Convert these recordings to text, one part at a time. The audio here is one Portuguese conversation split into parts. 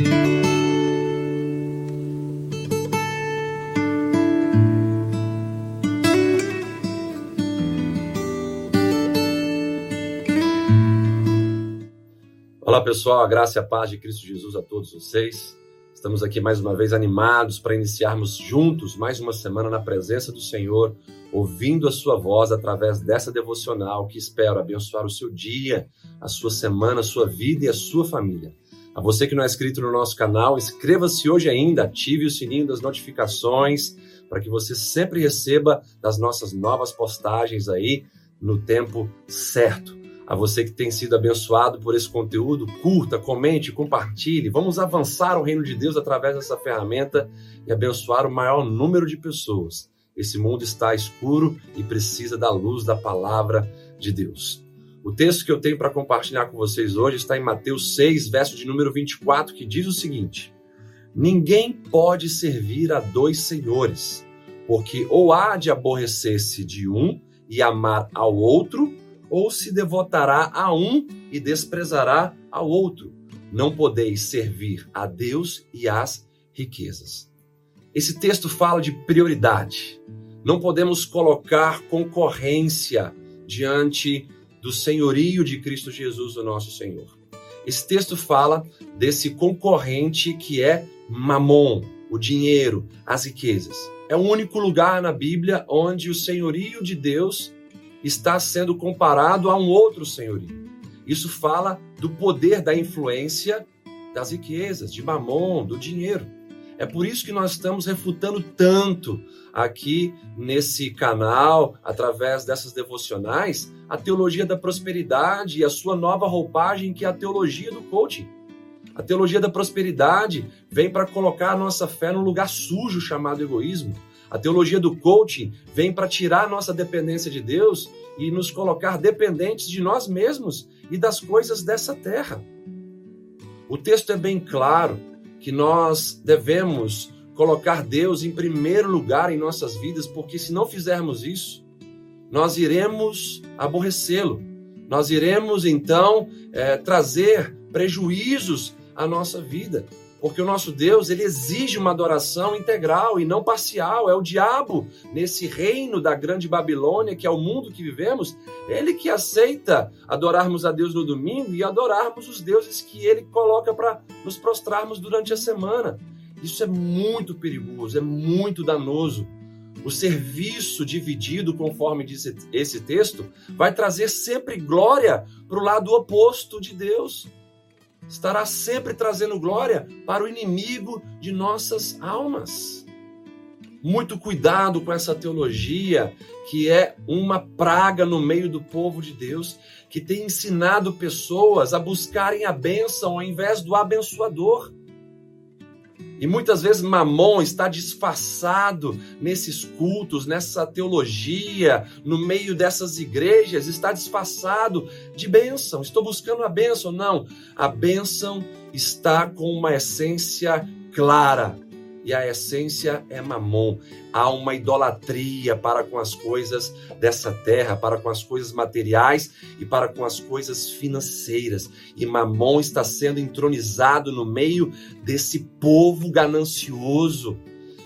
Olá pessoal, a graça e a paz de Cristo Jesus a todos vocês. Estamos aqui mais uma vez animados para iniciarmos juntos mais uma semana na presença do Senhor, ouvindo a Sua voz através dessa devocional que espero abençoar o seu dia, a sua semana, a sua vida e a sua família. A você que não é inscrito no nosso canal, inscreva-se hoje ainda, ative o sininho das notificações para que você sempre receba das nossas novas postagens aí no tempo certo. A você que tem sido abençoado por esse conteúdo, curta, comente, compartilhe. Vamos avançar o reino de Deus através dessa ferramenta e abençoar o maior número de pessoas. Esse mundo está escuro e precisa da luz da palavra de Deus. O texto que eu tenho para compartilhar com vocês hoje está em Mateus 6, verso de número 24, que diz o seguinte: Ninguém pode servir a dois senhores, porque ou há de aborrecer-se de um e amar ao outro, ou se devotará a um e desprezará ao outro. Não podeis servir a Deus e às riquezas. Esse texto fala de prioridade. Não podemos colocar concorrência diante do senhorio de Cristo Jesus, o nosso Senhor. Esse texto fala desse concorrente que é Mamon, o dinheiro, as riquezas. É o único lugar na Bíblia onde o senhorio de Deus está sendo comparado a um outro senhorio. Isso fala do poder da influência das riquezas, de mamon, do dinheiro. É por isso que nós estamos refutando tanto aqui nesse canal, através dessas devocionais, a teologia da prosperidade e a sua nova roupagem, que é a teologia do coaching. A teologia da prosperidade vem para colocar a nossa fé num lugar sujo chamado egoísmo. A teologia do coaching vem para tirar a nossa dependência de Deus e nos colocar dependentes de nós mesmos e das coisas dessa terra. O texto é bem claro que nós devemos colocar Deus em primeiro lugar em nossas vidas, porque se não fizermos isso, nós iremos aborrecê-lo. Nós iremos então é, trazer prejuízos à nossa vida. Porque o nosso Deus, ele exige uma adoração integral e não parcial. É o diabo, nesse reino da grande Babilônia, que é o mundo que vivemos, ele que aceita adorarmos a Deus no domingo e adorarmos os deuses que ele coloca para nos prostrarmos durante a semana. Isso é muito perigoso, é muito danoso. O serviço dividido, conforme diz esse texto, vai trazer sempre glória para o lado oposto de Deus estará sempre trazendo glória para o inimigo de nossas almas. Muito cuidado com essa teologia que é uma praga no meio do povo de Deus, que tem ensinado pessoas a buscarem a bênção ao invés do abençoador. E muitas vezes Mamon está disfarçado nesses cultos, nessa teologia, no meio dessas igrejas, está disfarçado de bênção. Estou buscando a bênção. Não, a bênção está com uma essência clara e a essência é mamon. Há uma idolatria para com as coisas dessa terra, para com as coisas materiais e para com as coisas financeiras. E mamon está sendo entronizado no meio desse povo ganancioso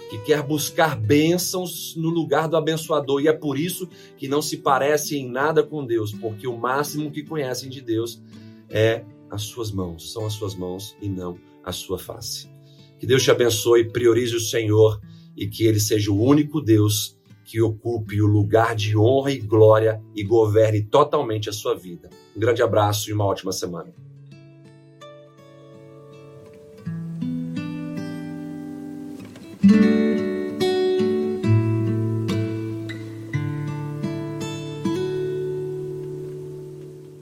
que quer buscar bênçãos no lugar do abençoador. E é por isso que não se parece em nada com Deus, porque o máximo que conhecem de Deus é as suas mãos, são as suas mãos e não a sua face. Que Deus te abençoe, priorize o Senhor e que Ele seja o único Deus que ocupe o lugar de honra e glória e governe totalmente a sua vida. Um grande abraço e uma ótima semana.